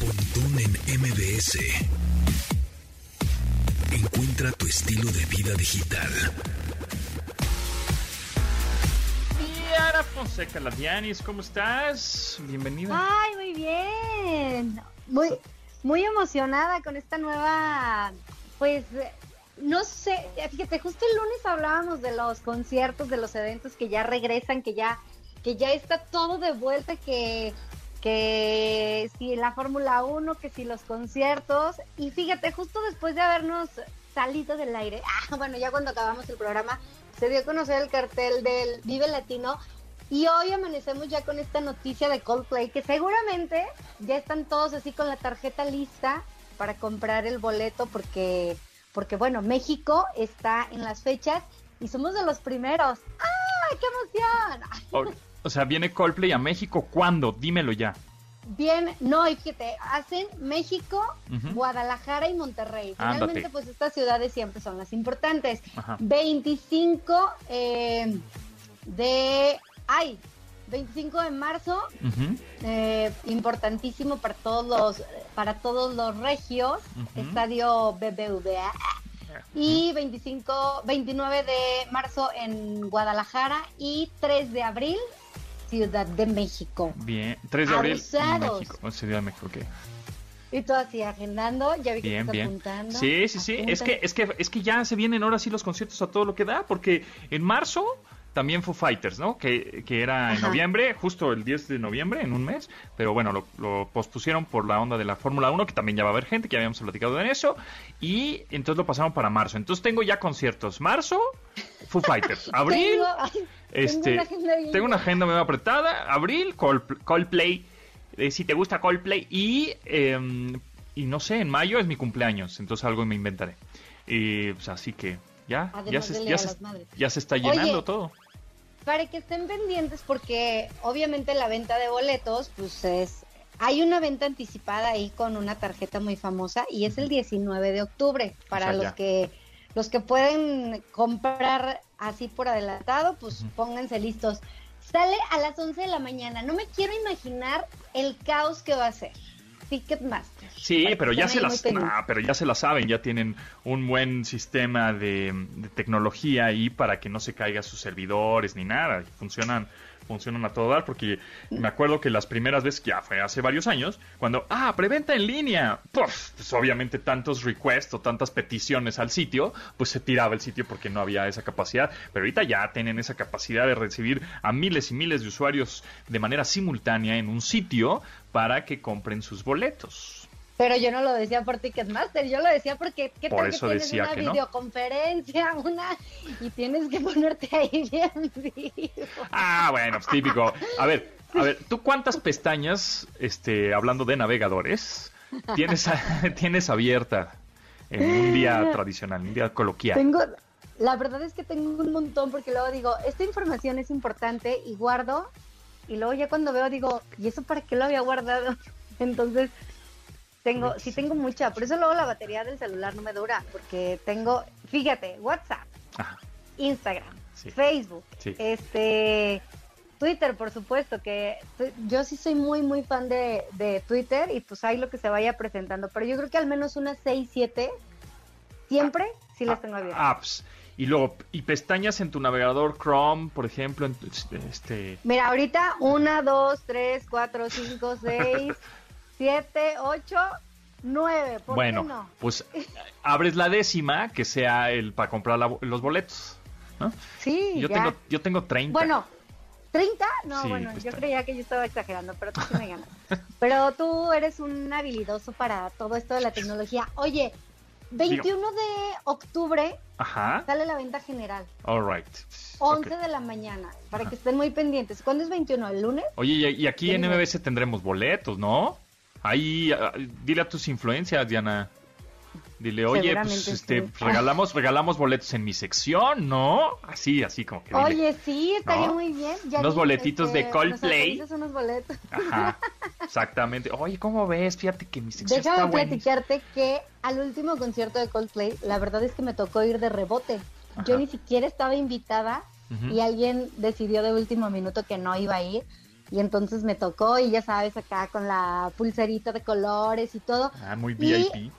Pontón en MBS. Encuentra tu estilo de vida digital. Yara Fonseca Ladianis, ¿cómo estás? Bienvenida. Ay, muy bien. Muy, muy emocionada con esta nueva, pues, no sé, fíjate, justo el lunes hablábamos de los conciertos, de los eventos que ya regresan, que ya, que ya está todo de vuelta, que, que si la Fórmula 1, que si los conciertos, y fíjate, justo después de habernos salido del aire, ah, bueno, ya cuando acabamos el programa, se dio a conocer el cartel del Vive Latino y hoy amanecemos ya con esta noticia de Coldplay que seguramente ya están todos así con la tarjeta lista para comprar el boleto porque porque bueno, México está en las fechas y somos de los primeros. ¡Ay, qué emoción! O, sea, viene Coldplay a México ¿cuándo? Dímelo ya. Bien, no, y fíjate, hacen México, Guadalajara y Monterrey. Finalmente, pues estas ciudades siempre son las importantes. 25 eh, de... ¡Ay! 25 de marzo, eh, importantísimo para todos los para todos los regios, Estadio BBVA. Y 25, 29 de marzo en Guadalajara y 3 de abril Ciudad de México. Bien, 3 de abril México, oh, Ciudad de México, ok. Y tú así agendando, ya vi que estás apuntando. Sí, sí, sí, es que, es que es que ya se vienen ahora sí los conciertos a todo lo que da, porque en marzo también Foo Fighters, ¿no? Que, que era en noviembre, justo el 10 de noviembre, en un mes, pero bueno, lo, lo, pospusieron por la onda de la Fórmula 1, que también ya va a haber gente, que ya habíamos platicado en eso, y entonces lo pasaron para marzo. Entonces tengo ya conciertos. Marzo, Foo Fighters. Abril, este, tengo una agenda, muy apretada. Abril, Coldplay, eh, si te gusta Coldplay, y, eh, y no sé, en mayo es mi cumpleaños, entonces algo me inventaré. Y pues así que ya, ya se, ya, se, ya se, está llenando Oye, todo para que estén pendientes porque obviamente la venta de boletos pues es hay una venta anticipada ahí con una tarjeta muy famosa y es el 19 de octubre. Para o sea, los ya. que los que pueden comprar así por adelantado pues uh -huh. pónganse listos. Sale a las 11 de la mañana. No me quiero imaginar el caos que va a ser Ticketmaster. Sí, pero ya se las, ah, pero ya se la saben, ya tienen un buen sistema de, de, tecnología ahí para que no se caigan sus servidores ni nada, funcionan funcionan a todo dar, porque me acuerdo que las primeras veces, que ya fue hace varios años, cuando, ah, preventa en línea, pues, pues obviamente tantos requests o tantas peticiones al sitio, pues se tiraba el sitio porque no había esa capacidad, pero ahorita ya tienen esa capacidad de recibir a miles y miles de usuarios de manera simultánea en un sitio para que compren sus boletos. Pero yo no lo decía por Ticketmaster, yo lo decía porque ¿qué por tal eso que tienes decía una que no. videoconferencia, una y tienes que ponerte ahí bien vivo. Ah, bueno, típico. A ver, a ver, ¿tú cuántas pestañas, este, hablando de navegadores, tienes, tienes abierta en un día tradicional, un día coloquial? Tengo, la verdad es que tengo un montón porque luego digo, esta información es importante y guardo y luego ya cuando veo digo, ¿y eso para qué lo había guardado? Entonces tengo, sí tengo mucha, por eso luego la batería del celular no me dura, porque tengo, fíjate, WhatsApp, Ajá. Instagram, sí. Facebook, sí. este Twitter, por supuesto, que yo sí soy muy, muy fan de, de, Twitter y pues ahí lo que se vaya presentando, pero yo creo que al menos unas 6, 7, siempre sí las tengo abiertas. Apps. Y luego, y pestañas en tu navegador Chrome, por ejemplo, en, este... Mira, ahorita una, dos, tres, cuatro, cinco, seis... 7, 8, 9. ¿Por bueno, qué no? pues abres la décima que sea el para comprar la, los boletos. ¿no? Sí, yo ya. tengo yo tengo 30. Bueno, 30? No, sí, bueno, pues yo 30. creía que yo estaba exagerando, pero tú sí me ganas. pero tú eres un habilidoso para todo esto de la tecnología. Oye, 21 Digo. de octubre Ajá. sale la venta general. All right. 11 okay. de la mañana, para Ajá. que estén muy pendientes. ¿Cuándo es 21? ¿El lunes? Oye, y aquí en MBS tendremos boletos, ¿no? Ahí, uh, dile a tus influencias, Diana. Dile, oye, pues este, sí. regalamos, regalamos boletos en mi sección, ¿no? Así, así como que. Dile, oye, sí, estaría ¿no? muy bien. Ya unos boletitos este, de Coldplay. unos boletos. Ajá, exactamente. Oye, ¿cómo ves? Fíjate que mi sección Déjame está platicarte que al último concierto de Coldplay, la verdad es que me tocó ir de rebote. Ajá. Yo ni siquiera estaba invitada uh -huh. y alguien decidió de último minuto que no iba a ir y entonces me tocó y ya sabes, acá con la pulserita de colores y todo. Ah, muy VIP.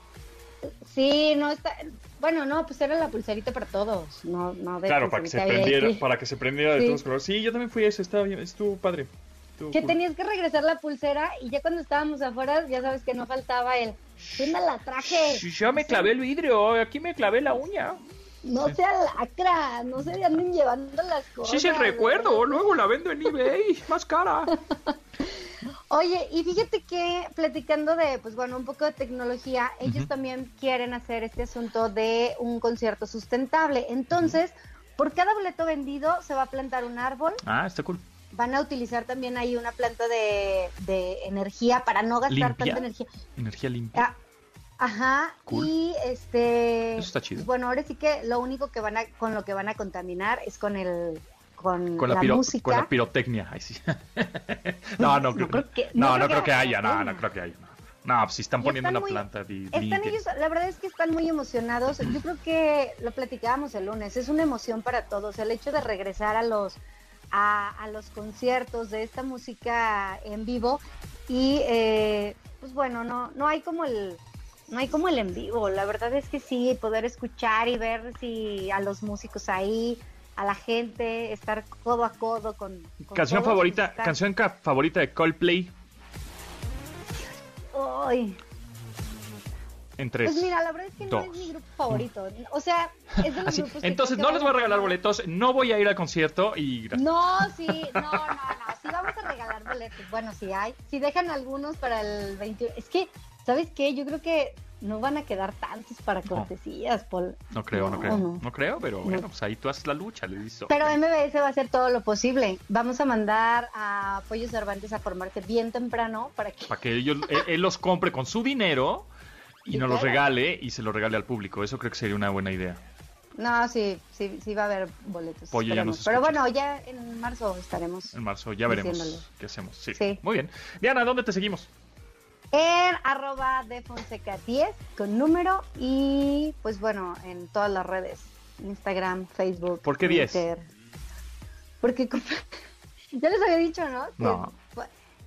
sí, no está, bueno, no, pues era la pulserita para todos, no, no de Claro, para que se prendiera, para que se prendiera de todos los colores. Sí, yo también fui a eso, estaba bien, estuvo padre. que tenías que regresar la pulsera y ya cuando estábamos afuera, ya sabes que no faltaba el, ¿dónde la traje? Ya me clavé el vidrio, aquí me clavé la uña. No sea lacra, no se anden llevando las cosas. Sí, sí, recuerdo, luego la vendo en eBay, más cara. Oye, y fíjate que platicando de, pues bueno, un poco de tecnología, ellos también quieren hacer este asunto de un concierto sustentable. Entonces, por cada boleto vendido se va a plantar un árbol. Ah, está cool. Van a utilizar también ahí una planta de, energía para no gastar tanta energía. Energía limpia. Ah, Ajá, y este... Eso está chido. Bueno, ahora sí que lo único que van a, con lo que van a contaminar es con el... Con, la, música. Con la pirotecnia, ahí sí. no, no, creo, que, no, creo que haya, no, no creo que haya. No, pues si están poniendo una planta. están ellos, la verdad es que están muy emocionados. Yo creo que lo platicábamos el lunes. Es una emoción para todos. El hecho de regresar a los a, a los conciertos de esta música en vivo y eh, pues bueno, no no hay como el no hay como el en vivo. La verdad es que sí, poder escuchar y ver si a los músicos ahí, a la gente, estar codo a codo con. canción favorita, canción favorita de Coldplay. Uy. En tres. Pues mira, la verdad es que no es mi grupo favorito. O sea, es de los grupos Entonces, no les voy a regalar boletos, no voy a ir al concierto y. No, sí, no, no, no. Sí, vamos a regalar boletos. Bueno, sí hay. Si dejan algunos para el 21. Es que ¿Sabes qué? Yo creo que no van a quedar tantos para cortesías, Paul. No creo, no, creo. No. creo, pero bueno, pues ahí tú haces la lucha, le dices. Pero MBS va a hacer todo lo posible. Vamos a mandar a Pollo Cervantes a formarse bien temprano para que... Para que ellos, él, los compre con su dinero y nos los regale y se los regale al público. Eso creo que sería una buena idea. No, sí, sí, sí va a haber boletos. Pollo ya nos Pero bueno, ya en marzo estaremos. En marzo, ya veremos qué hacemos. Sí. sí. Muy bien. Diana, ¿dónde te seguimos? En arroba de Fonseca 10 con número y pues bueno, en todas las redes, Instagram, Facebook. ¿Por qué 10? Porque ya les había dicho, ¿no? no.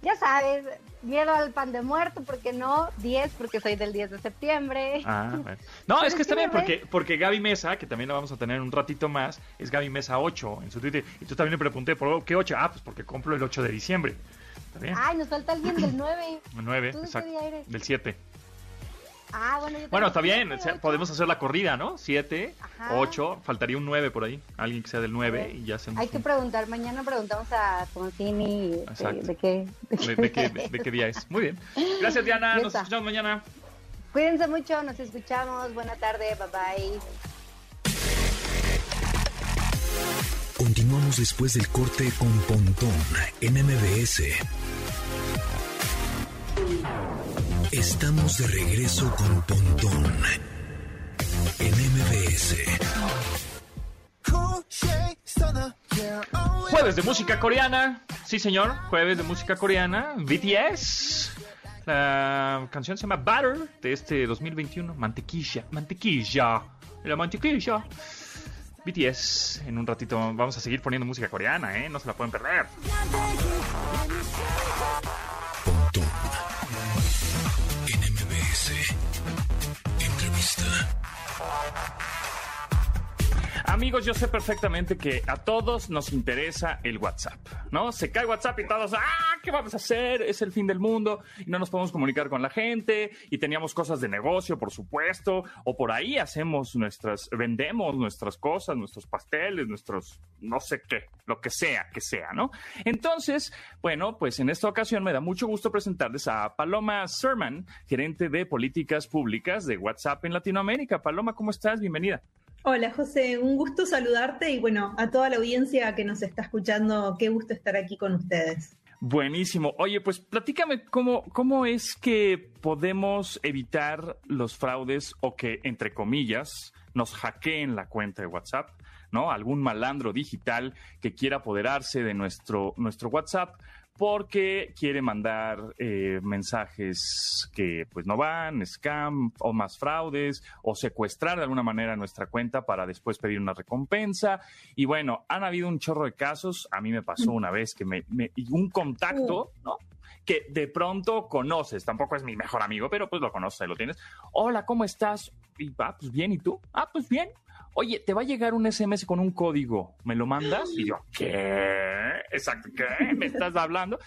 ya sabes, miedo al pan de muerto, porque no 10, porque soy del 10 de septiembre. Ah, No, es que está bien, porque, porque Gaby Mesa, que también la vamos a tener un ratito más, es Gaby Mesa 8 en su Twitter. Y tú también le pregunté, ¿por qué 8? Ah, pues porque compro el 8 de diciembre. Ay, nos falta alguien del 9. El 9, exacto. Del 7. Ah, bueno, yo Bueno, está bien, podemos hacer la corrida, ¿no? 7, 8, faltaría un 9 por ahí. Alguien que sea del 9 y ya se Hay que preguntar, mañana preguntamos a Toncini de, de, qué. De, qué, de, qué día es. Muy bien. Gracias, Diana. Nos escuchamos mañana. Cuídense mucho, nos escuchamos. Buena tarde, bye bye. Después del corte con Pontón en MBS. Estamos de regreso con Pontón en MBS. Jueves de música coreana. Sí, señor. Jueves de música coreana. BTS. La canción se llama Butter de este 2021. Mantequilla. Mantequilla. La mantequilla. BTS. En un ratito vamos a seguir poniendo música coreana, ¿eh? No se la pueden perder. Entrevista. Amigos, yo sé perfectamente que a todos nos interesa el WhatsApp, ¿no? Se cae WhatsApp y todos, ah, ¿qué vamos a hacer? Es el fin del mundo y no nos podemos comunicar con la gente y teníamos cosas de negocio, por supuesto, o por ahí hacemos nuestras, vendemos nuestras cosas, nuestros pasteles, nuestros, no sé qué, lo que sea, que sea, ¿no? Entonces, bueno, pues en esta ocasión me da mucho gusto presentarles a Paloma Serman, gerente de políticas públicas de WhatsApp en Latinoamérica. Paloma, ¿cómo estás? Bienvenida. Hola José, un gusto saludarte y bueno, a toda la audiencia que nos está escuchando, qué gusto estar aquí con ustedes. Buenísimo. Oye, pues platícame cómo, cómo es que podemos evitar los fraudes o que, entre comillas, nos hackeen la cuenta de WhatsApp, ¿no? Algún malandro digital que quiera apoderarse de nuestro, nuestro WhatsApp porque quiere mandar eh, mensajes que pues no van, scam o más fraudes o secuestrar de alguna manera nuestra cuenta para después pedir una recompensa. Y bueno, han habido un chorro de casos. A mí me pasó una vez que me, me un contacto, ¿no? que de pronto conoces, tampoco es mi mejor amigo, pero pues lo conoces, lo tienes. Hola, ¿cómo estás? Y va, pues bien, ¿y tú? Ah, pues bien. Oye, te va a llegar un SMS con un código, ¿me lo mandas? Y yo, ¿qué? Exacto, ¿qué? ¿Me estás hablando?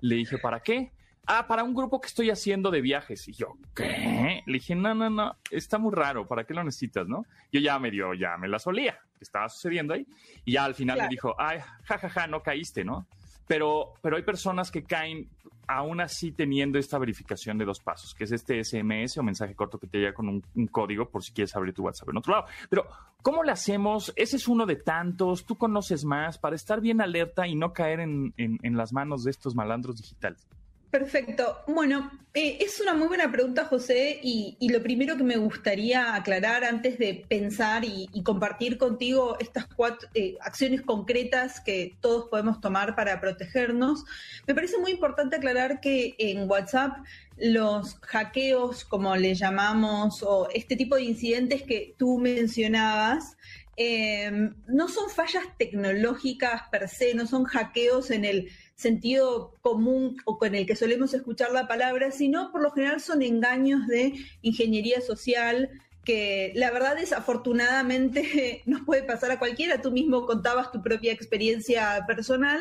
Le dije, ¿para qué? Ah, para un grupo que estoy haciendo de viajes. Y yo, ¿qué? Le dije, no, no, no, está muy raro, ¿para qué lo necesitas, no? Yo ya me dio, ya me la solía, estaba sucediendo ahí. Y ya al final me dijo, ay, jajaja, ja, ja, no caíste, ¿no? Pero, pero hay personas que caen aún así teniendo esta verificación de dos pasos, que es este SMS o mensaje corto que te llega con un, código por si quieres abrir tu WhatsApp en otro lado. Pero, ¿cómo lo hacemos? Ese es uno de tantos, tú conoces más, para estar bien alerta y no caer en las manos de estos malandros digitales. Perfecto. Bueno, eh, es una muy buena pregunta, José, y, lo primero que me gustaría aclarar antes de pensar y, compartir contigo estas cuatro eh, acciones concretas que todos podemos tomar para protegernos, me parece muy importante aclarar que en WhatsApp los hackeos, como le llamamos, o este tipo de incidentes que tú mencionabas, eh, no son fallas tecnológicas per se, no son hackeos en el sentido común o con el que solemos escuchar la palabra, sino por lo general son engaños de ingeniería social que la verdad desafortunadamente nos puede pasar a cualquiera. Tú mismo contabas tu propia experiencia personal,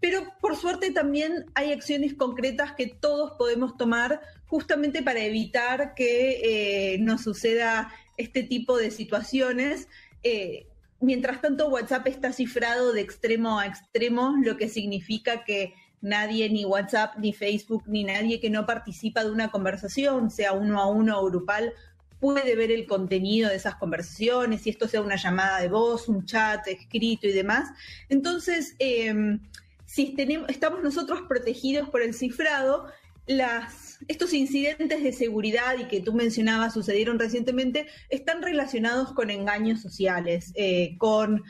pero por suerte también hay acciones concretas que todos podemos tomar justamente para evitar que eh, nos suceda este tipo de situaciones. Eh, mientras tanto, WhatsApp está cifrado de extremo a extremo, lo que significa que nadie, ni WhatsApp, ni Facebook, ni nadie que no participa de una conversación, sea uno a uno o grupal, puede ver el contenido de esas conversaciones, si esto sea una llamada de voz, un chat escrito y demás. Entonces, em, si tenemos, estamos nosotros protegidos por el cifrado, las, estos incidentes de seguridad y que tú mencionabas sucedieron recientemente están relacionados con engaños sociales, eh, con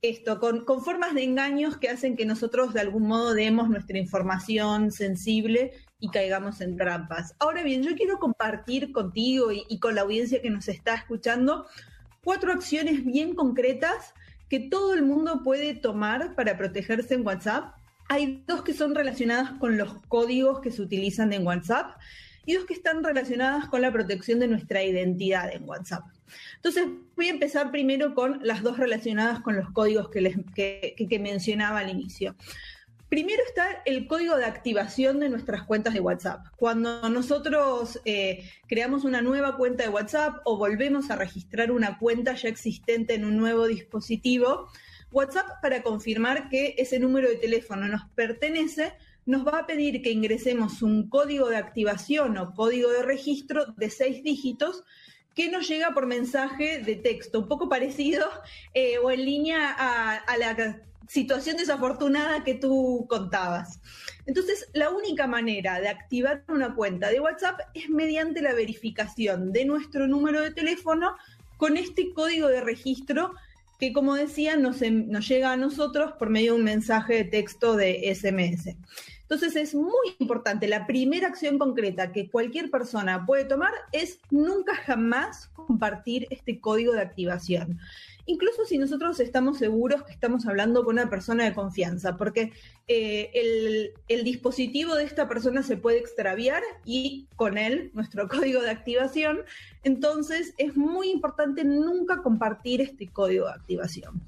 esto, con, formas de engaños que hacen que nosotros de algún modo demos nuestra información sensible y caigamos en trampas. Ahora bien, yo quiero compartir contigo y con la audiencia que nos está escuchando cuatro acciones bien concretas que todo el mundo puede tomar para protegerse en WhatsApp hay dos que son relacionadas con los códigos que se utilizan en WhatsApp y dos que están relacionadas con la protección de nuestra identidad en WhatsApp. Entonces, voy a empezar primero con las dos relacionadas con los códigos que, les, que, mencionaba al inicio. Primero está el código de activación de nuestras cuentas de WhatsApp. Cuando nosotros eh, creamos una nueva cuenta de WhatsApp o volvemos a registrar una cuenta ya existente en un nuevo dispositivo, WhatsApp para confirmar que ese número de teléfono nos pertenece, nos va a pedir que ingresemos un código de activación o código de registro de seis dígitos que nos llega por mensaje de texto, un poco parecido eh, o en línea a, la situación desafortunada que tú contabas. Entonces, la única manera de activar una cuenta de WhatsApp es mediante la verificación de nuestro número de teléfono con este código de registro que como decía nos, llega a nosotros por medio de un mensaje de texto de SMS. Entonces es muy importante, la primera acción concreta que cualquier persona puede tomar es nunca jamás compartir este código de activación incluso si nosotros estamos seguros que estamos hablando con una persona de confianza, porque eh, el, el, dispositivo de esta persona se puede extraviar y con él nuestro código de activación. Entonces es muy importante nunca compartir este código de activación.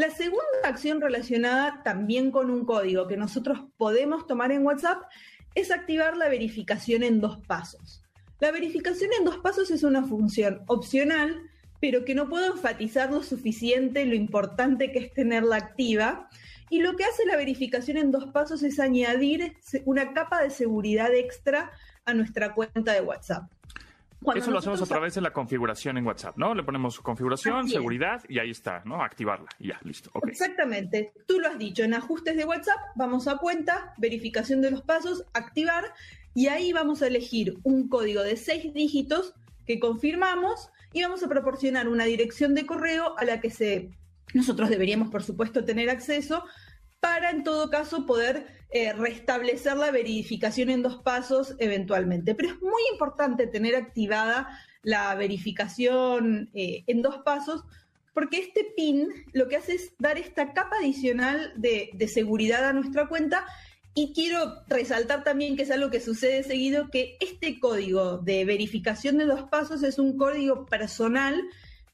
La segunda acción relacionada también con un código que nosotros podemos tomar en WhatsApp es activar la verificación en dos pasos. La verificación en dos pasos es una función opcional pero que no puedo enfatizar lo suficiente lo importante que es tenerla activa. Y lo que hace la verificación en dos pasos es añadir una capa de seguridad extra a nuestra cuenta de WhatsApp. Eso lo hacemos a través de la configuración en WhatsApp, ¿no? Le ponemos configuración, seguridad y ahí está, ¿no? Activarla y ya, listo. Exactamente. Tú lo has dicho, en ajustes de WhatsApp, vamos a cuenta, verificación de los pasos, activar y ahí vamos a elegir un código de seis dígitos que confirmamos y vamos a proporcionar una dirección de correo a la que se, nosotros deberíamos, por supuesto, tener acceso para en todo caso poder eh, restablecer la verificación en dos pasos eventualmente. Pero es muy importante tener activada la verificación eh, en dos pasos porque este PIN lo que hace es dar esta capa adicional de, de seguridad a nuestra cuenta y quiero resaltar también que es algo que sucede seguido, que este código de verificación de dos pasos es un código personal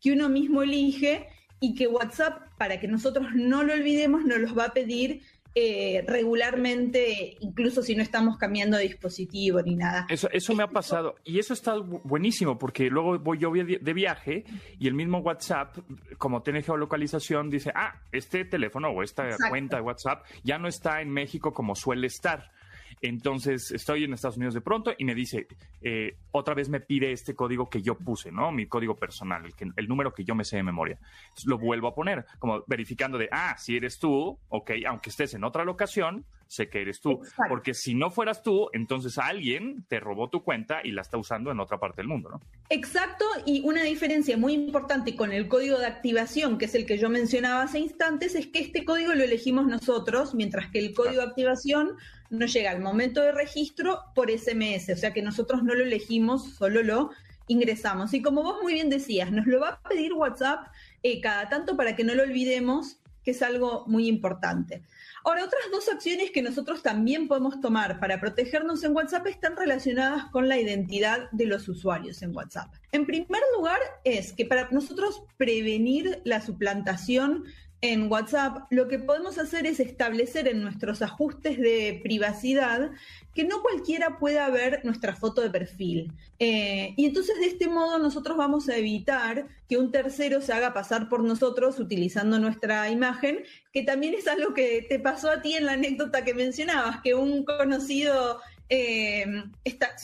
que uno mismo elige y que WhatsApp, para que nosotros no lo olvidemos, nos los va a pedir eh, regularmente, incluso si no estamos cambiando de dispositivo ni nada. Eso, eso me ha pasado. Y eso está buenísimo, porque luego voy yo de viaje y el mismo WhatsApp, como tiene geolocalización, dice, ah, este teléfono o esta cuenta de WhatsApp ya no está en México como suele estar. Entonces estoy en Estados Unidos de pronto y me dice, eh, otra vez me pide este código que yo puse, ¿no? Mi código personal, el, que, el número que yo me sé de memoria. lo vuelvo a poner, como verificando de, ah, si eres tú, ok, aunque estés en otra locación, sé que eres tú. Porque si no fueras tú, entonces alguien te robó tu cuenta y la está usando en otra parte del mundo, ¿no? Exacto, y una diferencia muy importante con el código de activación, que es el que yo mencionaba hace instantes, es que este código lo elegimos nosotros, mientras que el código de activación nos llega al momento de registro por SMS, o sea que nosotros no lo elegimos, solo lo ingresamos. Y como vos muy bien decías, nos lo va a pedir WhatsApp eh, cada tanto para que no lo olvidemos, que es algo muy importante. Ahora, otras dos acciones que nosotros también podemos tomar para protegernos en WhatsApp están relacionadas con la identidad de los usuarios en WhatsApp. En primer lugar, es que para nosotros prevenir la suplantación en WhatsApp, lo que podemos hacer es establecer en nuestros ajustes de privacidad que no cualquiera pueda ver nuestra foto de perfil. Eh, y entonces de este modo nosotros vamos a evitar que un tercero se haga pasar por nosotros utilizando nuestra imagen, que también es algo que te pasó a ti en la anécdota que mencionabas, que un conocido eh, está,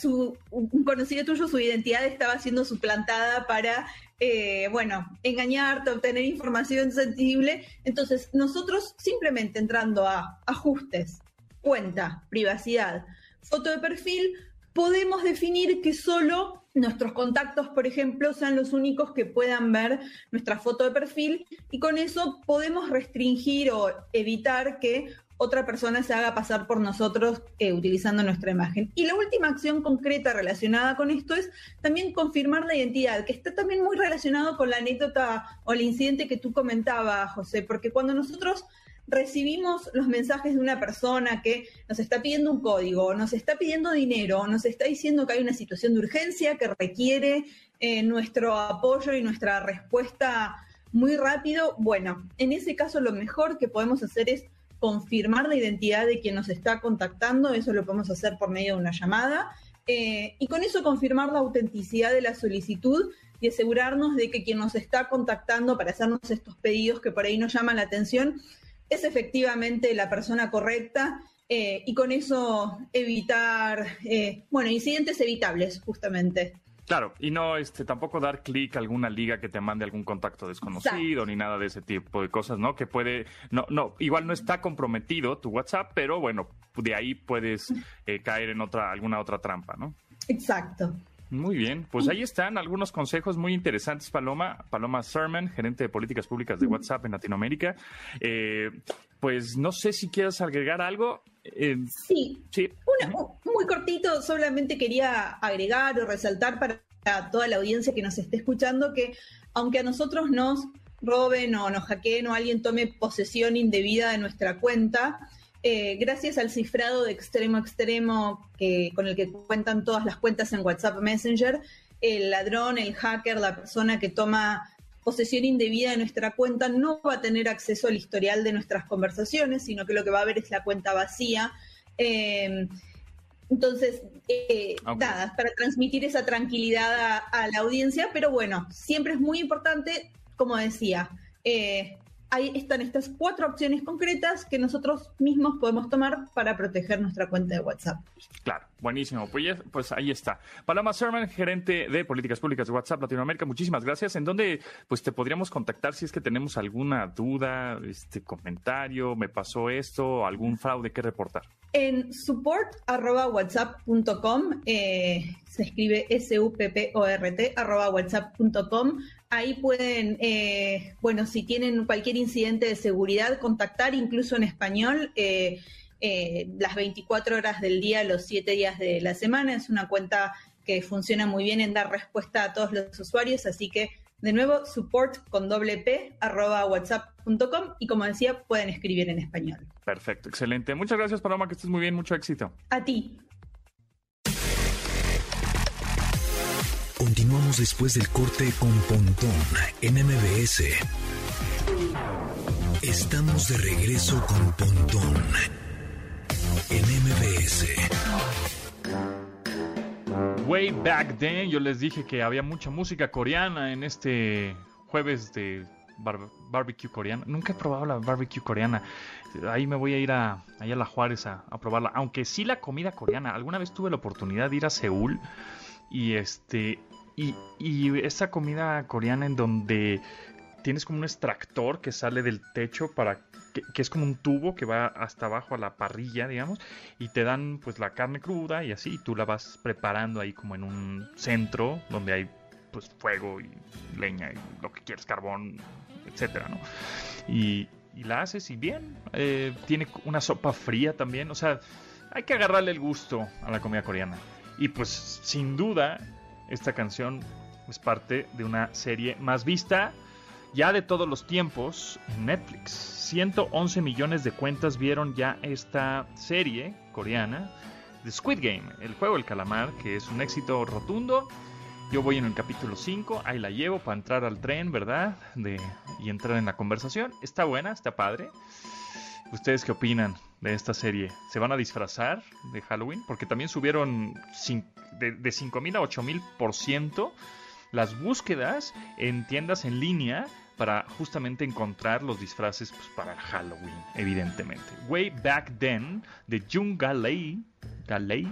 un conocido tuyo, su identidad estaba siendo suplantada para eh, bueno, engañarte, obtener información sensible. Entonces, nosotros simplemente entrando a ajustes, cuenta, privacidad, foto de perfil, podemos definir que solo nuestros contactos, por ejemplo, sean los únicos que puedan ver nuestra foto de perfil y con eso podemos restringir o evitar que otra persona se haga pasar por nosotros eh, utilizando nuestra imagen. Y la última acción concreta relacionada con esto es también confirmar la identidad, que está también muy relacionado con la anécdota o el incidente que tú comentabas, José, porque cuando nosotros recibimos los mensajes de una persona que nos está pidiendo un código, nos está pidiendo dinero, nos está diciendo que hay una situación de urgencia que requiere eh, nuestro apoyo y nuestra respuesta muy rápido, bueno, en ese caso lo mejor que podemos hacer es confirmar la identidad de quien nos está contactando, eso lo podemos hacer por medio de una llamada, eh, y con eso confirmar la autenticidad de la solicitud y asegurarnos de que quien nos está contactando para hacernos estos pedidos que por ahí nos llaman la atención es efectivamente la persona correcta eh, y con eso evitar, eh, bueno, incidentes evitables justamente. Claro, y no este tampoco dar clic a alguna liga que te mande algún contacto desconocido ni nada de ese tipo de cosas, ¿no? Que puede, no, no, igual no está comprometido tu WhatsApp, pero bueno, de ahí puedes eh, caer en otra, alguna otra trampa, ¿no? Exacto. Muy bien, pues ahí están algunos consejos muy interesantes, Paloma. Paloma Sermon, gerente de políticas públicas de WhatsApp en Latinoamérica. Eh, pues no sé si quieres agregar algo. Eh, sí, sí. muy cortito, solamente quería agregar o resaltar para toda la audiencia que nos esté escuchando que aunque a nosotros nos roben o nos hackeen o alguien tome posesión indebida de nuestra cuenta, eh, gracias al cifrado de extremo a extremo que, con el que cuentan todas las cuentas en WhatsApp Messenger, el ladrón, el hacker, la persona que toma posesión indebida de nuestra cuenta no va a tener acceso al historial de nuestras conversaciones, sino que lo que va a ver es la cuenta vacía. Eh, entonces, eh, nada, para transmitir esa tranquilidad a, la audiencia, pero bueno, siempre es muy importante, como decía, eh, ahí están estas cuatro opciones concretas que nosotros mismos podemos tomar para proteger nuestra cuenta de WhatsApp. Claro, Buenísimo, pues, pues ahí está. Paloma Serman, gerente de políticas públicas de WhatsApp Latinoamérica, muchísimas gracias. ¿En dónde pues te podríamos contactar si es que tenemos alguna duda, este comentario, me pasó esto, algún fraude que reportar? En support.whatsapp.com, eh, se escribe S-U-P-P-O-R-T, arroba whatsapp.com. Ahí pueden, eh, bueno, si tienen cualquier incidente de seguridad, contactar incluso en español. eh, eh, las 24 horas del día, los 7 días de la semana. Es una cuenta que funciona muy bien en dar respuesta a todos los usuarios, así que de nuevo, support con doble P, arroba whatsapp.com y como decía, pueden escribir en español. Perfecto, excelente. Muchas gracias, Paloma, que estés muy bien, mucho éxito. A ti. Continuamos después del corte con Pontón en MBS. Estamos de regreso con Pontón en MBS. Way back then, yo les dije que había mucha música coreana en este jueves de bar- barbecue coreana. Nunca he probado la barbecue coreana. Ahí me voy a ir a, allá a la Juárez a probarla. Aunque sí la comida coreana. Alguna vez tuve la oportunidad de ir a Seúl y este y, esa comida coreana en donde tienes como un extractor que sale del techo para que, es como un tubo que va hasta abajo a la parrilla, digamos, y te dan pues la carne cruda y así, y tú la vas preparando ahí como en un centro donde hay pues fuego y leña y lo que quieras, carbón, etcétera, ¿no? Y, y la haces y bien, eh, tiene una sopa fría también, o sea, hay que agarrarle el gusto a la comida coreana. Y pues sin duda, esta canción es parte de una serie más vista ya de todos los tiempos en Netflix. 111 millones de cuentas vieron ya esta serie coreana de Squid Game, el juego del calamar, que es un éxito rotundo. Yo voy en el capítulo 5, ahí la llevo para entrar al tren, ¿verdad? De, y entrar en la conversación. Está buena, está padre. ¿Ustedes qué opinan de esta serie? ¿Se van a disfrazar de Halloween? Porque también subieron de, de 5.000 a 8.000% las búsquedas en tiendas en línea para justamente encontrar los disfraces pues, para Halloween, evidentemente. Way Back Then de Jung Galei, Galei,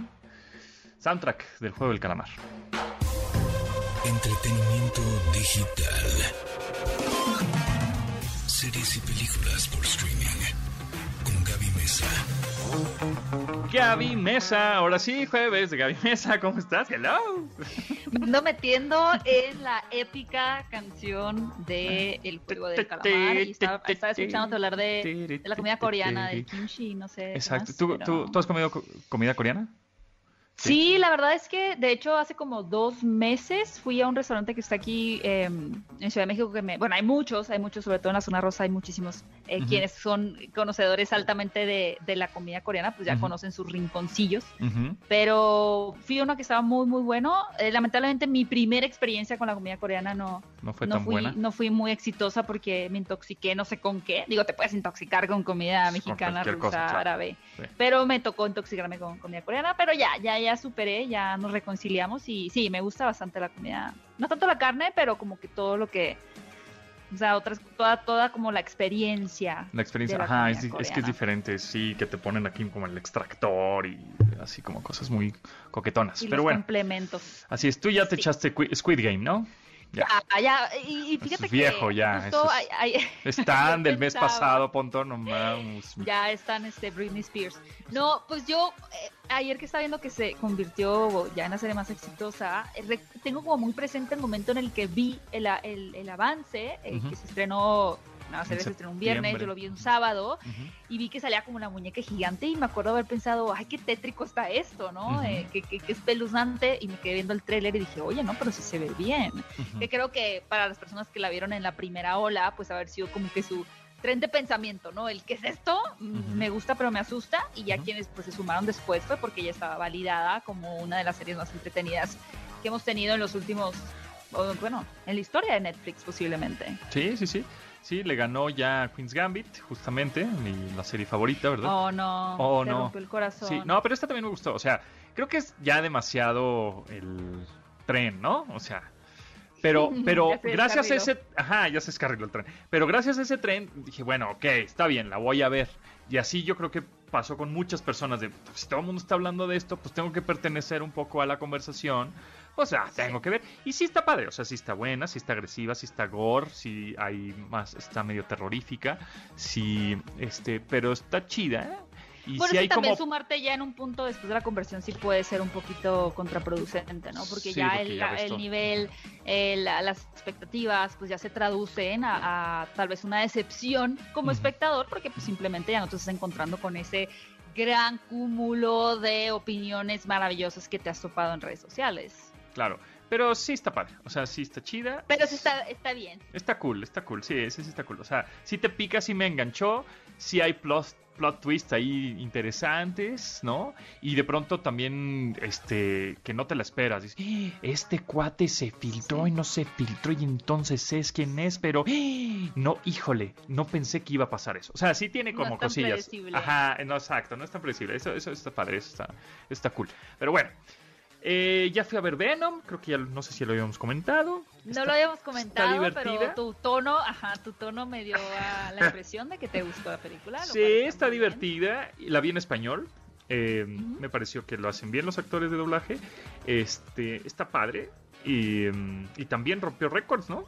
soundtrack del juego del calamar. Entretenimiento digital. Series y películas por streaming. Gaby Mesa. Ahora sí, jueves de Gaby Mesa, ¿cómo estás? Hello. No metiendo en la épica canción de El juego del calamar y estaba, estaba escuchándote hablar de, de la comida coreana, del kimchi, no sé. Exacto. más, ¿Tú, pero- tú, tú has comido co- comida coreana? Sí, la verdad es que de hecho hace como dos meses fui a un restaurante que está aquí eh, en Ciudad de México que me, bueno, hay muchos, hay muchos, sobre todo en la zona rosa hay muchísimos eh, Ujú. quienes son conocedores altamente de, de la comida coreana, pues ya conocen sus rinconcillos. Pero fui a uno que estaba muy, muy bueno. Eh, lamentablemente mi primera experiencia con la comida coreana no, No fue no, tan fui, buena. no fui muy exitosa porque me intoxiqué no sé con qué. Digo, te puedes intoxicar con comida Con mexicana, cualquier rusa, cosa, árabe. Sí. Pero me tocó intoxicarme con comida coreana. Pero ya, ya, ya superé, ya nos reconciliamos y sí, me gusta bastante la comida. No tanto la carne, pero como que todo lo que... O sea, otras, toda, toda como la experiencia. La experiencia, la ajá, es, que es diferente, sí, que te ponen aquí como el extractor y así como cosas muy coquetonas. Y Pero los bueno, complementos. así es, tú ya te echaste Qui- Squid Game, ¿no? Ya. Ah, ya, y, y fíjate es viejo que ya, justo eso es- ay- ay- Están del mes pasado, Ponto, no mames. ya están este Britney Spears. No, pues yo eh, ayer que estaba viendo que se convirtió ya en la serie más exitosa, eh, tengo como muy presente el momento en el que vi el, el- el avance, eh, que se estrenó, En se estrenó un viernes, yo lo vi un sábado Ujú. y vi que salía como una muñeca gigante y me acuerdo haber pensado, ay, qué tétrico está esto, ¿no? Ujú. Eh, que, que- que es peluznante y me quedé viendo el tráiler y dije, oye, no, pero sí se ve bien Ujú. que creo que para las personas que la vieron en la primera ola, pues haber sido como que su tren de pensamiento, ¿no? El que es esto, Mm, Ujú. me gusta pero me asusta, y ya Ujú. quienes pues se sumaron después fue porque ya estaba validada como una de las series más entretenidas que hemos tenido en los últimos, bueno, en la historia de Netflix posiblemente. Sí, sí, sí. Sí, le ganó ya Queen's Gambit, justamente, mi, la serie favorita, ¿verdad? Oh no, Oh, te no. rompió el corazón. Sí, no, pero esta también me gustó. O sea, creo que es ya demasiado el tren, ¿no? O sea, pero, pero gracias a ese, ajá, ya se descarriló el tren. Pero gracias a ese tren dije, bueno, ok, está bien, la voy a ver. Y así yo creo que pasó con muchas personas de, pues, si todo el mundo está hablando de esto, pues tengo que pertenecer un poco a la conversación. O sea, tengo que ver. Y sí está padre, o sea, sí está buena, sí está agresiva, sí está gore, sí hay más, está medio terrorífica, sí, este, pero está chida, Y bueno, sí, también sumarte ya en un punto después de la conversión sí puede ser un poquito contraproducente, ¿no? Porque ya, el, el, nivel, eh, las expectativas, pues ya se traducen a, tal vez una decepción como espectador, porque pues simplemente ya no te estás encontrando con ese gran cúmulo de opiniones maravillosas que te has topado en redes sociales. Claro. Pero sí está padre, o sea, sí está chida. Pero sí está, está bien. Está cool, está cool, sí, ese sí está cool. O sea, si te pica, sí me enganchó, sí hay plus, plot twists ahí interesantes, ¿no? Y de pronto también, este, que no te la esperas. Dices, ¡Ah! este cuate se filtró y no se filtró y entonces es quien es, pero ¡Ah! no, híjole, no pensé que iba a pasar eso. O sea, sí tiene como cosillas. Ajá, no, exacto, no es tan predecible. Eso, eso está padre, eso está, está cool. Pero bueno. Eh, ya fui a ver Venom, creo que ya no sé si lo habíamos comentado. No lo habíamos comentado, pero tu tono, ajá, tu tono me dio la impresión de que te gustó la película. Sí, está divertida, la vi en español. Eh, me pareció que lo hacen bien los actores de doblaje. Este, está padre. Y, y también rompió récords, ¿no?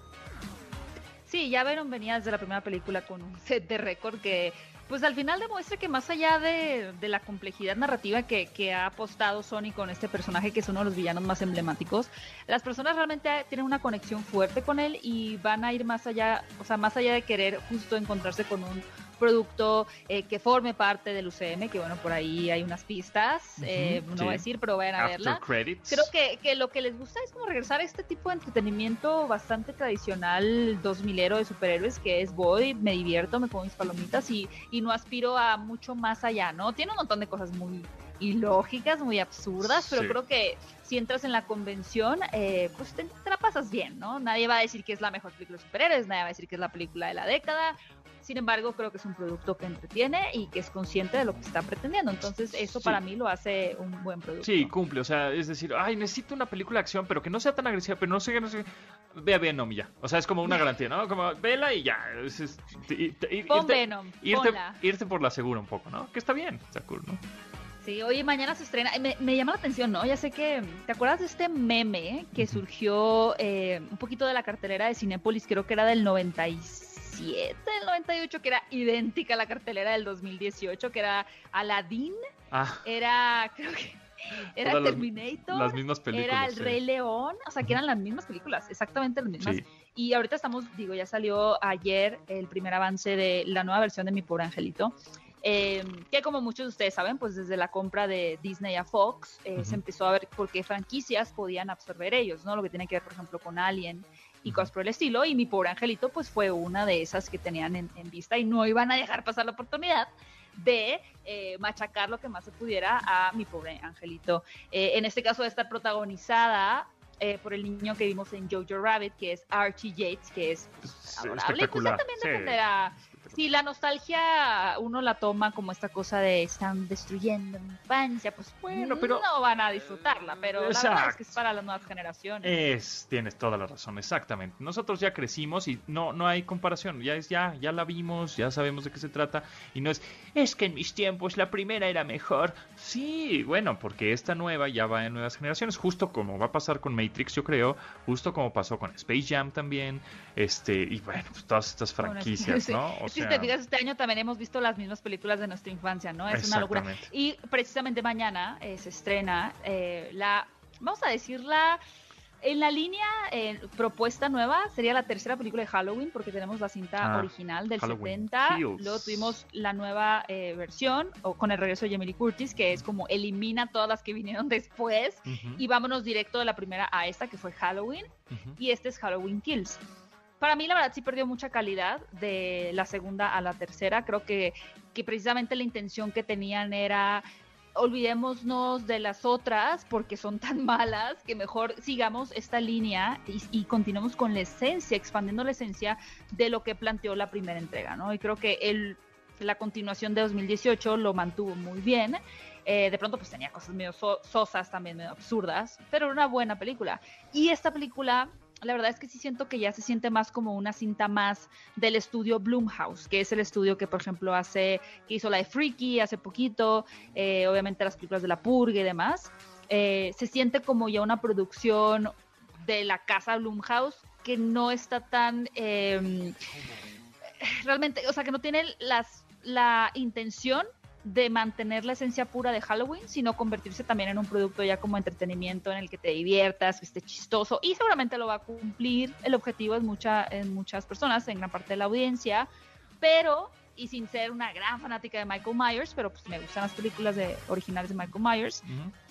Sí, ya Venom venía desde la primera película con un set de récord que pues al final demuestra que más allá de, la complejidad narrativa que, ha apostado Sony con este personaje, que es uno de los villanos más emblemáticos, las personas realmente tienen una conexión fuerte con él y van a ir más allá, o sea, más allá de querer justo encontrarse con un producto eh, que forme parte del UCM, que bueno, por ahí hay unas pistas, eh, no voy a decir, pero vayan a verla. Creo que, que, lo que les gusta es como regresar a este tipo de entretenimiento bastante tradicional, dos milero de superhéroes, que es voy, me divierto, me pongo mis palomitas y, y no aspiro a mucho más allá, ¿no? Tiene un montón de cosas muy ilógicas, muy absurdas, pero creo que si entras en la convención, eh, pues te, te, la pasas bien, ¿no? Nadie va a decir que es la mejor película de superhéroes, nadie va a decir que es la película de la década, sin embargo, creo que es un producto que entretiene y que es consciente de lo que está pretendiendo. Entonces, eso para mí lo hace un buen producto. Sí, cumple. O sea, es decir, ay, necesito una película de acción, pero que no sea tan agresiva, pero no sé, no sé. Ve a Venom ya. O sea, es como una garantía, ¿no? Como, vela y ya. Es, Pon Venom. Irte, por la segura un poco, ¿no? Que está bien, está cool, ¿no? Sí, oye, mañana se estrena. Me, me, llama la atención, ¿no? Ya sé que. ¿Te acuerdas de este meme que surgió eh, un poquito de la cartelera de Cinépolis? Creo que era del 96 del 98, que era idéntica a la cartelera del 2018, que era Aladdin. Ah. Era, creo que. Era Terminator. Las, mismas películas. Era El Rey León. O sea, que eran las mismas películas, exactamente las mismas. Y ahorita estamos, digo, ya salió ayer el primer avance de la nueva versión de Mi Pobre Angelito. Eh, que como muchos de ustedes saben, pues desde la compra de Disney a Fox eh, se empezó a ver por qué franquicias podían absorber ellos, ¿no? Lo que tiene que ver, por ejemplo, con Alien, y cosas por el estilo. Y mi pobre angelito, pues fue una de esas que tenían en, vista y no iban a dejar pasar la oportunidad de eh, machacar lo que más se pudiera a mi pobre angelito. Eh, en este caso, de estar protagonizada eh, por el niño que vimos en Jojo Rabbit, que es Archie Yates, que es pues, adorable. Pues también dependerá si la nostalgia uno la toma como esta cosa de están destruyendo mi infancia, pues bueno, pero no van a disfrutarla, pero la verdad es que es para las nuevas generaciones. Es, tienes toda la razón, exactamente. Nosotros ya crecimos y no, no hay comparación, ya es ya, ya la vimos, ya sabemos de qué se trata y no es, es que en mis tiempos la primera era mejor. Sí, bueno, porque esta nueva ya va en nuevas generaciones, justo como va a pasar con Matrix, yo creo, justo como pasó con Space Jam también, este, y bueno, pues todas estas franquicias, ¿no? si te fijas, este año también hemos visto las mismas películas de nuestra infancia, ¿no? Es una locura. Y precisamente mañana eh, se estrena eh, la, vamos a decirla, en la línea eh, propuesta nueva sería la tercera película de Halloween, porque tenemos la cinta ah, original del 70. Luego tuvimos la nueva versión o con el regreso de Jamie Lee Curtis, que es como elimina todas las que vinieron después. Y vámonos directo de la primera a esta, que fue Halloween. Y este es Halloween Kills para mí la verdad sí perdió mucha calidad de la segunda a la tercera. Creo que, que precisamente la intención que tenían era olvidémonos de las otras porque son tan malas que mejor sigamos esta línea y, continuemos con la esencia, expandiendo la esencia de lo que planteó la primera entrega, ¿no? Y creo que el, la continuación de 2018 lo mantuvo muy bien. Eh, de pronto pues tenía cosas medio sosas, también medio absurdas, pero era una buena película. Y esta película la verdad es que sí siento que ya se siente más como una cinta más del estudio Blumhouse, que es el estudio que, por ejemplo, hace, que hizo la de Freaky hace poquito, eh, obviamente las películas de La Purga y demás. Eh, se siente como ya una producción de la casa Blumhouse que no está tan eh, realmente, o sea, que no tiene las, la intención de mantener la esencia pura de Halloween, sino convertirse también en un producto ya como entretenimiento en el que te diviertas, que esté chistoso y seguramente lo va a cumplir. El objetivo es mucha, en muchas personas, en gran parte de la audiencia, pero y sin ser una gran fanática de Michael Myers, pero pues me gustan las películas de, originales de Michael Myers,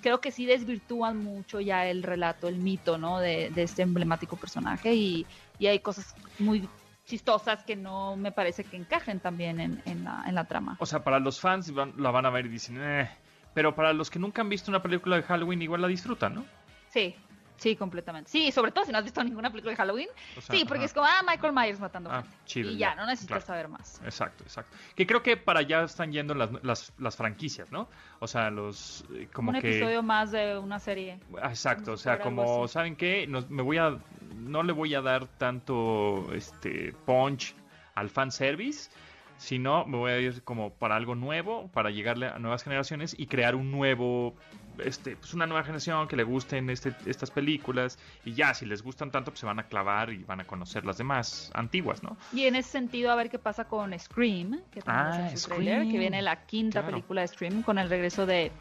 creo que sí desvirtúan mucho ya el relato, el mito, ¿no? De, de este emblemático personaje y, y hay cosas muy chistosas que no me parece que encajen también en, en, la, en la trama. O sea, para los fans van- la van a ver y dicen, eh. Pero para los que nunca han visto una película de Halloween, igual la disfrutan, ¿no? Sí, sí, completamente. Sí, sobre todo si no has visto ninguna película de Halloween. O sea, sí, porque es como, ah, Michael Myers matando Ah, gente. chido, y ya, ya, no necesitas claro. saber más. Exacto, exacto. Que creo que para allá están yendo las, las, las franquicias, ¿no? O sea, los. eh, como Un que. episodio más de una serie. Exacto, o si sea, como. ¿saben qué? Nos- me voy a, no le voy a dar tanto este punch al fanservice, sino me voy a ir como para algo nuevo, para llegarle a nuevas generaciones y crear un nuevo, este, pues una nueva generación que le gusten este, estas películas y ya, si les gustan tanto, pues se van a clavar y van a conocer las demás antiguas, ¿no? Y en ese sentido, a ver qué pasa con Scream, que Ah, en su trailer, Scream. que viene la quinta Claro. película de Scream con el regreso de,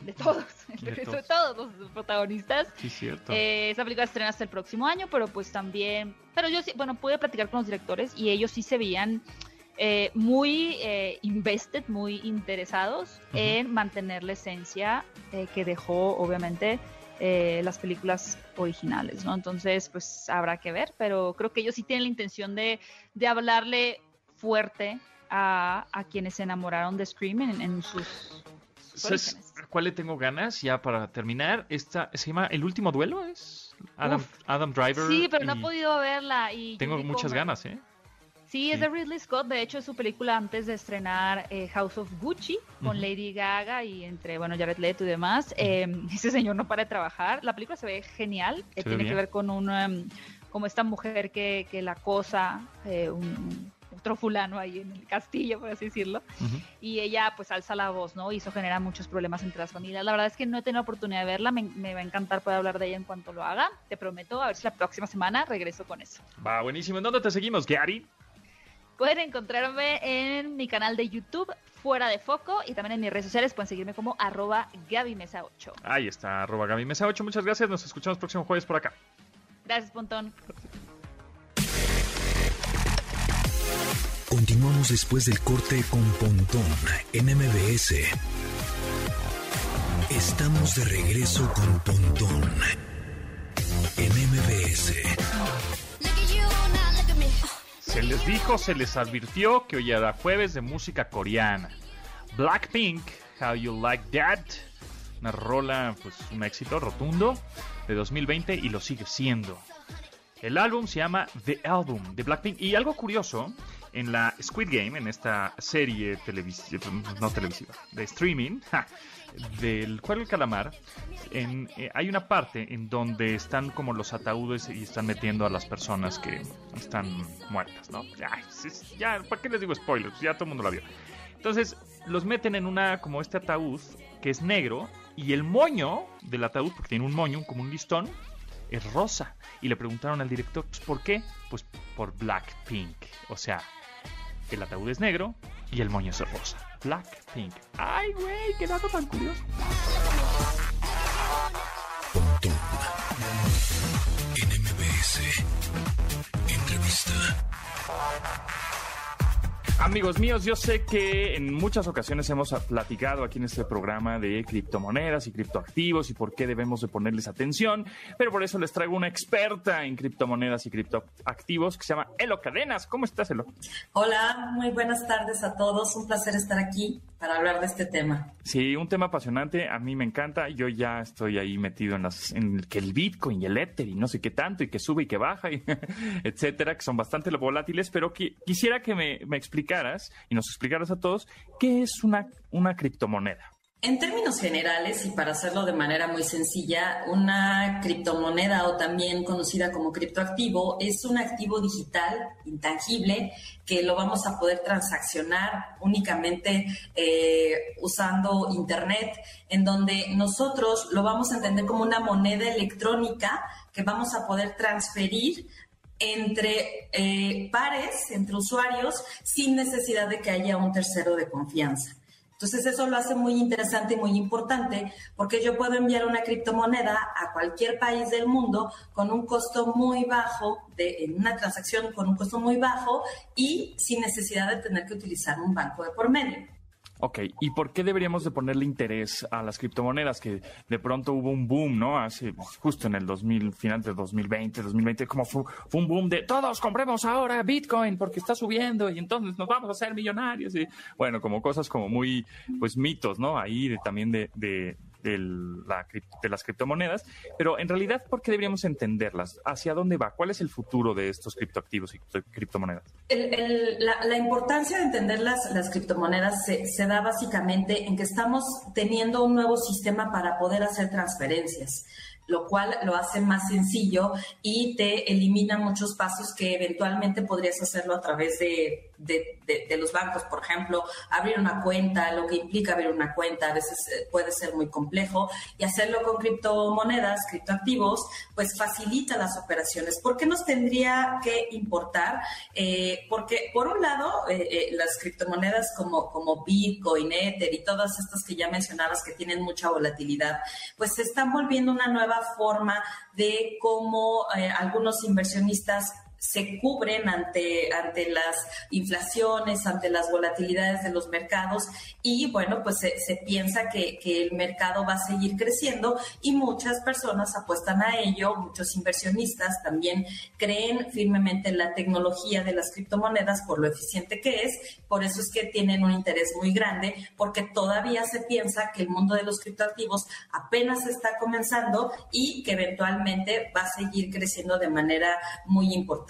de todos, el De regreso de todos. todos los protagonistas. Sí, cierto. Eh, esa película se estrena hasta el próximo año, pero pues también, pero yo sí, bueno, pude platicar con los directores y ellos sí se veían eh, muy eh, invested, muy interesados Ujú. en mantener la esencia eh, que dejó, obviamente, eh, las películas originales, ¿no? Entonces, pues habrá que ver, pero creo que ellos sí tienen la intención de, de hablarle fuerte a, a quienes se enamoraron de Scream en, en sus, ¿Sabes cuál le tengo ganas? Ya para terminar, esta se llama El último duelo, ¿es? Adam. Adam Driver. Sí, pero no he podido verla y Tengo muchas ganas, ¿eh? Sí, es de Ridley Scott. De hecho, es su película antes de estrenar eh, House of Gucci con. Lady Gaga y entre, bueno, Jared Leto y demás. Eh, ese señor no para de trabajar. La película se ve genial. Eh, Se ve tiene que ver con un, em, como esta mujer que, que la acosa, eh, un, otro fulano ahí en el castillo, por así decirlo. Y ella, pues, alza la voz, ¿no? Y eso genera muchos problemas entre las familias. La verdad es que no he tenido oportunidad de verla. Me, me va a encantar poder hablar de ella en cuanto lo haga. Te prometo, a ver si la próxima semana regreso con eso. Va, buenísimo. ¿En dónde te seguimos, Gary? Pueden encontrarme en mi canal de YouTube, Fuera de Foco, y también en mis redes sociales pueden seguirme como arroba GabyMesa8. Ahí está, arroba Gaby Mesa 8. Muchas gracias. Nos escuchamos próximo jueves por acá. Gracias, Pontón. Continuamos después del corte con Pontón en MBS. Estamos de regreso con Pontón en MBS. Se les dijo, se les advirtió que hoy era jueves de música coreana. Blackpink, How You Like That. Una rola, pues un éxito rotundo de 2020 y lo sigue siendo. El álbum se llama The Album de Blackpink. Y algo curioso, en la Squid Game, en esta serie televisiva, no televisiva, de streaming, ja, del Juego del Calamar, eh, hay una parte en donde están como los ataúdes y están metiendo a las personas que están muertas, ¿no? Ya, ¿para qué les digo spoilers? Ya todo el mundo la vio. Entonces, los meten en una, como este ataúd, que es negro, y el moño del ataúd, porque tiene un moño, como un listón, es rosa. Y le preguntaron al director, pues, ¿por qué? Pues Blackpink. O sea, el ataúd es negro y el moño es rosa. Blackpink. Ay, güey, qué dato tan curioso. Pontón en MBS. Entrevista. Amigos míos, yo sé que en muchas ocasiones hemos platicado aquí en este programa de criptomonedas y criptoactivos y por qué debemos de ponerles atención, pero por eso les traigo una experta en criptomonedas y criptoactivos que se llama Elo Cadenas. ¿Cómo estás, Elo? Hola, muy buenas tardes a todos. Un placer estar aquí para hablar de este tema. Sí, un tema apasionante, a mí me encanta. Yo ya estoy ahí metido en las en que el Bitcoin y el Ether y no sé qué tanto y que sube y que baja y etcétera, que son bastante volátiles, pero qui- quisiera que me, me y nos explicaras a todos qué es una una criptomoneda. En términos generales, y para hacerlo de manera muy sencilla, una criptomoneda o también conocida como criptoactivo es un activo digital intangible que lo vamos a poder transaccionar únicamente eh, usando Internet, en donde nosotros lo vamos a entender como una moneda electrónica que vamos a poder transferir entre eh, pares, entre usuarios, sin necesidad de que haya un tercero de confianza. Entonces eso lo hace muy interesante y muy importante porque yo puedo enviar una criptomoneda a cualquier país del mundo con un costo muy bajo, de, en una transacción con un costo muy bajo y sin necesidad de tener que utilizar un banco de por medio. Ok, ¿y por qué deberíamos de ponerle interés a las criptomonedas? Que de pronto hubo un boom, ¿no? Hace justo en el 2000, final del 2020, 2020, como fue, fue, un boom de todos compremos ahora Bitcoin porque está subiendo y entonces nos vamos a hacer millonarios. Y bueno, como cosas como muy, pues mitos, ¿no? Ahí de, también de, de, la, de las criptomonedas, pero en realidad, ¿por qué deberíamos entenderlas? ¿Hacia dónde va? ¿Cuál es el futuro de estos criptoactivos y criptomonedas? La, importancia de entender las, criptomonedas se, da básicamente en que estamos teniendo un nuevo sistema para poder hacer transferencias lo cual lo hace más sencillo y te elimina muchos pasos que eventualmente podrías hacerlo a través de, de, los bancos. Por ejemplo, abrir una cuenta, lo que implica abrir una cuenta, a veces eh, puede ser muy complejo y hacerlo con criptomonedas, criptoactivos, pues facilita las operaciones. ¿Por qué nos tendría que importar? Eh, porque por un lado, eh, las criptomonedas como, como Bitcoin, Ether y todas estas que ya mencionabas que tienen mucha volatilidad, pues se están volviendo una nueva forma de cómo eh, algunos inversionistas se cubren ante, ante las inflaciones, ante las volatilidades de los mercados y bueno, pues se, piensa que, que, el mercado va a seguir creciendo y muchas personas apuestan a ello, muchos inversionistas también creen firmemente en la tecnología de las criptomonedas por lo eficiente que es, por eso es que tienen un interés muy grande porque todavía se piensa que el mundo de los criptoactivos apenas está comenzando y que eventualmente va a seguir creciendo de manera muy importante.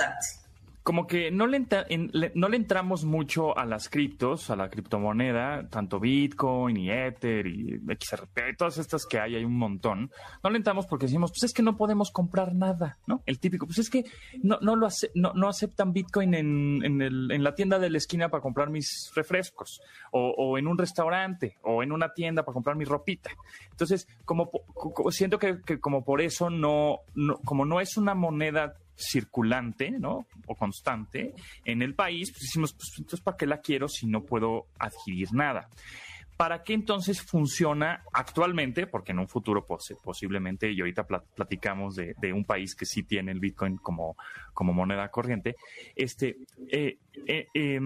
Como que no le, en, le, no le entramos mucho a las criptos, a la criptomoneda, tanto Bitcoin y Ether y XRP, todas estas que hay, hay un montón. No le entramos porque decimos, pues es que no podemos comprar nada, ¿no? El típico, pues es que no, no, lo ace no, no aceptan Bitcoin en, en, la tienda de la esquina para comprar mis refrescos, o, o, en un restaurante, o en una tienda para comprar mi ropita. Entonces, como, siento que, que como por eso no, no, como no es una moneda circulante, ¿no? O constante en el país, pues decimos, pues entonces, ¿para qué la quiero si no puedo adquirir nada? ¿Para qué entonces funciona actualmente? Porque en un futuro pos posiblemente, y ahorita plat platicamos de, de, un país que sí tiene el Bitcoin como, como moneda corriente, este, eh, eh, eh,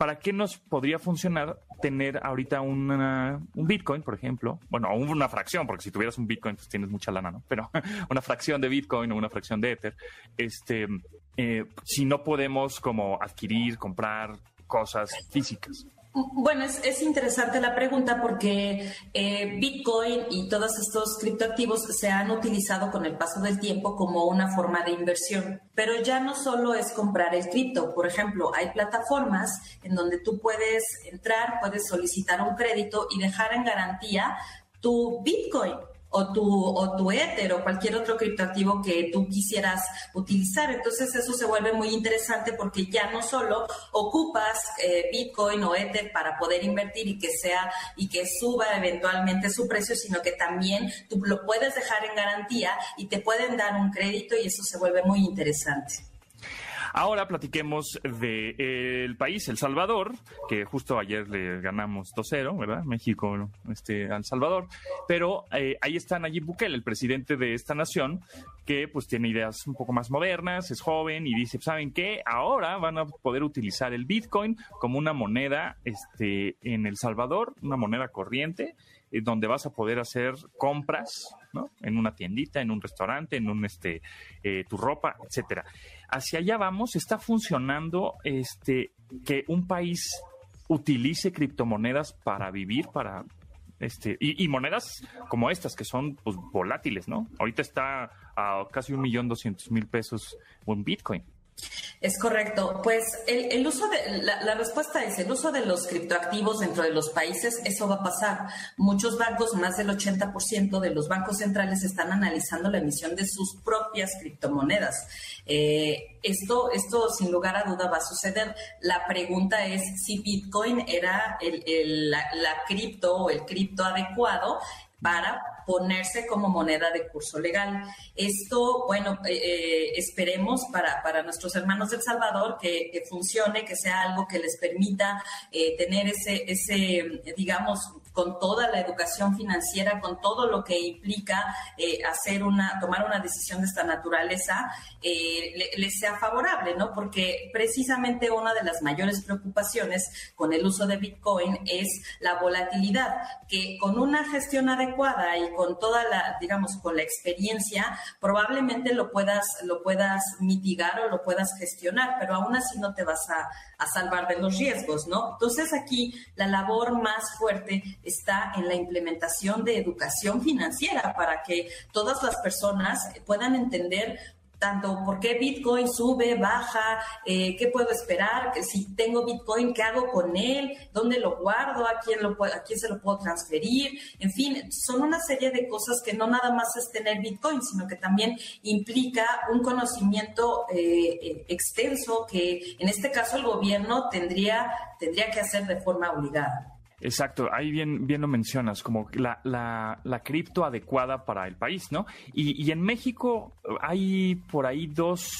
¿para qué nos podría funcionar tener ahorita una, un Bitcoin, por ejemplo? Bueno, una fracción, porque si tuvieras un Bitcoin, pues tienes mucha lana, ¿no? Pero una fracción de Bitcoin o una fracción de Ether, este, eh, si no podemos como adquirir, comprar cosas físicas. Bueno, es, es, interesante la pregunta porque eh, Bitcoin y todos estos criptoactivos se han utilizado con el paso del tiempo como una forma de inversión. Pero ya no solo es comprar el cripto. Por ejemplo, hay plataformas en donde tú puedes entrar, puedes solicitar un crédito y dejar en garantía tu Bitcoin o tu, o tu Ether o cualquier otro criptoactivo que tú quisieras utilizar. Entonces eso se vuelve muy interesante porque ya no solo ocupas eh, Bitcoin o Ether para poder invertir y que sea y que suba eventualmente su precio, sino que también tú lo puedes dejar en garantía y te pueden dar un crédito y eso se vuelve muy interesante. Ahora platiquemos del de, país, El Salvador, que justo ayer le ganamos 2-0, ¿verdad? México este, al Salvador. Pero eh, ahí está Nayib Bukele, el presidente de esta nación, que pues tiene ideas un poco más modernas, es joven y dice, ¿saben qué? Ahora van a poder utilizar el Bitcoin como una moneda este, en El Salvador, una moneda corriente, eh, donde vas a poder hacer compras, ¿no? En una tiendita, en un restaurante, en un, este, eh, tu ropa, etcétera hacia allá vamos, está funcionando este que un país utilice criptomonedas para vivir, para este, y, y, monedas como estas que son pues, volátiles, ¿no? Ahorita está a casi un millón doscientos mil pesos un Bitcoin. Es correcto. Pues el, el uso de, la, respuesta es el uso de los criptoactivos dentro de los países, eso va a pasar. Muchos bancos, más del 80% de los bancos centrales están analizando la emisión de sus propias criptomonedas. Eh, esto, esto sin lugar a duda va a suceder. La pregunta es si Bitcoin era el, la cripto o el cripto adecuado para ponerse como moneda de curso legal. Esto, bueno, eh, eh, esperemos para, para, nuestros hermanos del Salvador que, que, funcione, que sea algo que les permita eh, tener ese, ese, digamos, con toda la educación financiera, con todo lo que implica eh, hacer una, tomar una decisión de esta naturaleza, eh, les le sea favorable, ¿no? Porque precisamente una de las mayores preocupaciones con el uso de Bitcoin es la volatilidad, que con una gestión adecuada y con toda la, digamos, con la experiencia, probablemente lo puedas, lo puedas mitigar o lo puedas gestionar, pero aún así no te vas a, a salvar de los riesgos, ¿no? Entonces aquí la labor más fuerte está en la implementación de educación financiera para que todas las personas puedan entender tanto por qué Bitcoin sube, baja, eh, qué puedo esperar, que si tengo Bitcoin, qué hago con él, dónde lo guardo, a quién, lo a quién se lo puedo transferir, en fin, son una serie de cosas que no nada más es tener Bitcoin, sino que también implica un conocimiento eh, eh extenso que en este caso el gobierno tendría, tendría que hacer de forma obligada. Exacto, ahí bien, bien lo mencionas, como la, la, la cripto adecuada para el país, ¿no? Y, y en México hay por ahí dos,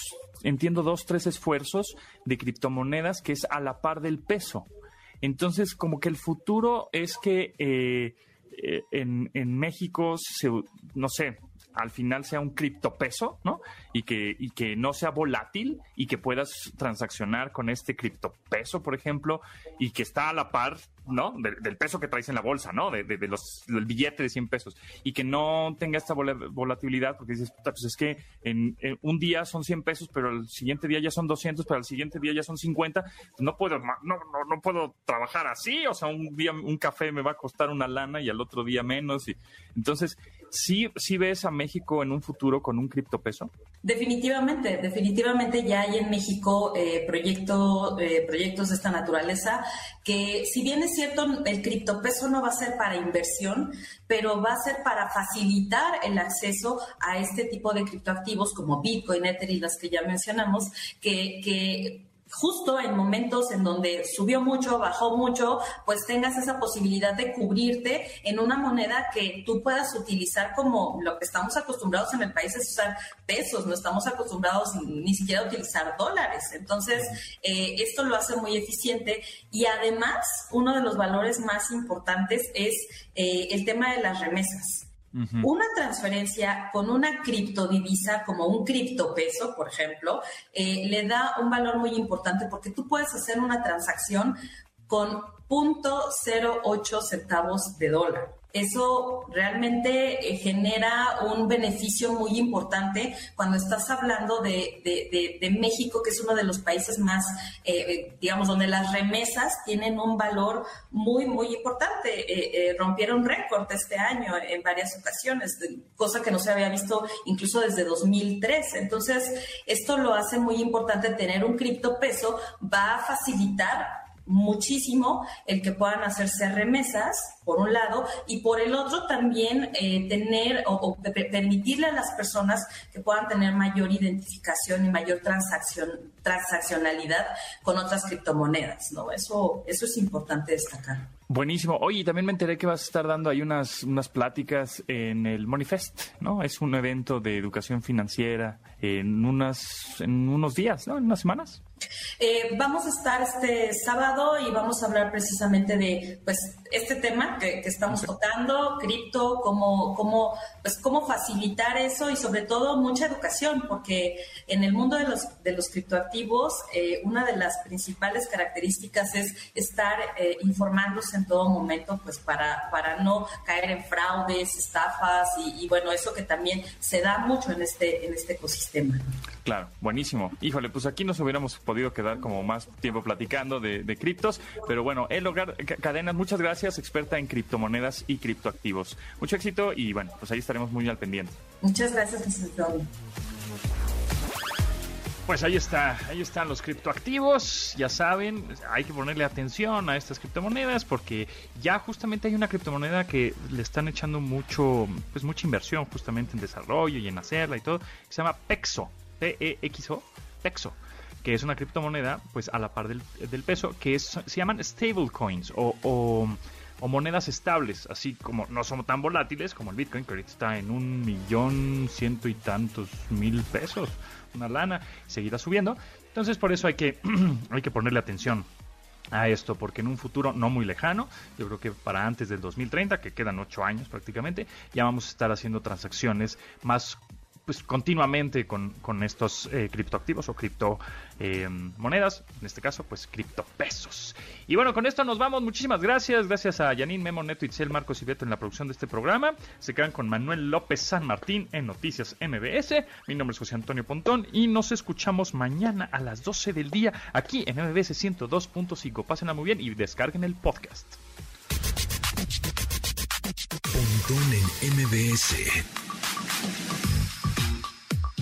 entiendo, dos, tres esfuerzos de criptomonedas que es a la par del peso. Entonces, como que el futuro es que eh, eh, en, en México, se, no sé, al final sea un criptopeso, ¿no? Y que, y que no sea volátil y que puedas transaccionar con este criptopeso, por ejemplo, y que está a la par, ¿no? De, del peso que traes en la bolsa, ¿no? De, de, de, los, del billete de 100 pesos. Y que no tenga esta volatilidad, porque dices, puta, pues es que en, un día son 100 pesos, pero al siguiente día ya son 200, pero al siguiente día ya son 50. Pues no puedo, no, no, no puedo trabajar así. O sea, un día un café me va a costar una lana y al otro día menos. Y, entonces, ¿sí, sí ves a México en un futuro con un criptopeso? Definitivamente, definitivamente ya hay en México eh, eh, proyectos de esta naturaleza que si bien es cierto el criptopeso no va a ser para inversión, pero va a ser para facilitar el acceso a este tipo de criptoactivos como Bitcoin, Ether y las que ya mencionamos, que justo en momentos en donde subió mucho, bajó mucho, pues tengas esa posibilidad de cubrirte en una moneda que tú puedas utilizar como lo que estamos acostumbrados en el país es usar pesos, no estamos acostumbrados ni siquiera a utilizar dólares. Entonces, eh, esto lo hace muy eficiente y además uno de los valores más importantes es eh, el tema de las remesas. Una transferencia con una criptodivisa como un criptopeso, por ejemplo, eh, le da un valor muy importante porque tú puedes hacer una transacción con 0.08 centavos de dólar. Eso realmente eh, genera un beneficio muy importante cuando estás hablando de, de, de, México, que es uno de los países más, eh, digamos, donde las remesas tienen un valor muy, muy importante. Eh, eh rompieron récord este año en varias ocasiones, cosa que no se había visto incluso desde 2003. Entonces, esto lo hace muy importante tener un criptopeso, va a facilitar muchísimo el que puedan hacerse remesas, por un lado, y por el otro también eh, tener o, permitirle a las personas que puedan tener mayor identificación y mayor transacción, transaccionalidad con otras criptomonedas, ¿no? Eso, eso es importante destacar. Buenísimo. Oye, también me enteré que vas a estar dando ahí unas, unas pláticas en el Monifest, ¿no? Es un evento de educación financiera en, unas, en unos días, ¿no? En unas semanas. Eh, vamos a estar este sábado y vamos a hablar precisamente de pues este tema que, que estamos tocando, cripto, cómo, cómo, pues, cómo facilitar eso y sobre todo mucha educación, porque en el mundo de los, de los criptoactivos eh, una de las principales características es estar eh, informándose en todo momento pues para, para no caer en fraudes, estafas y, y bueno, eso que también se da mucho en este, en este ecosistema. Claro, buenísimo. Híjole, pues aquí nos hubiéramos podido quedar como más tiempo platicando de, de criptos, pero bueno, el hogar Cadenas, muchas gracias, experta en criptomonedas y criptoactivos. Mucho éxito y bueno, pues ahí estaremos muy al pendiente. Muchas gracias, licenciado. Pues ahí está, ahí están los criptoactivos, ya saben, hay que ponerle atención a estas criptomonedas porque ya justamente hay una criptomoneda que le están echando mucho, pues mucha inversión justamente en desarrollo y en hacerla y todo, que se llama Pexo, P-E-X-O, Pexo, que es una criptomoneda pues a la par del, peso, que se llaman stablecoins o, o monedas estables, así como no son tan volátiles como el Bitcoin, que ahorita está en un millón ciento y tantos mil pesos, una lana, seguirá subiendo. Entonces por eso hay que, hay que ponerle atención a esto, porque en un futuro no muy lejano, yo creo que para antes del 2030, que quedan ocho años prácticamente, ya vamos a estar haciendo transacciones más pues continuamente con, con estos eh, criptoactivos o criptomonedas, en este caso pues criptopesos. Y bueno, con esto nos vamos, muchísimas gracias, gracias a Janine, Memo, Neto, Itzel, Marcos y en la producción de este programa, se quedan con Manuel López San Martín en Noticias MBS, mi nombre es José Antonio Pontón y nos escuchamos mañana a las 12 del día aquí en MBS 102.5, pásenla muy bien y descarguen el podcast. Pontón en MBS.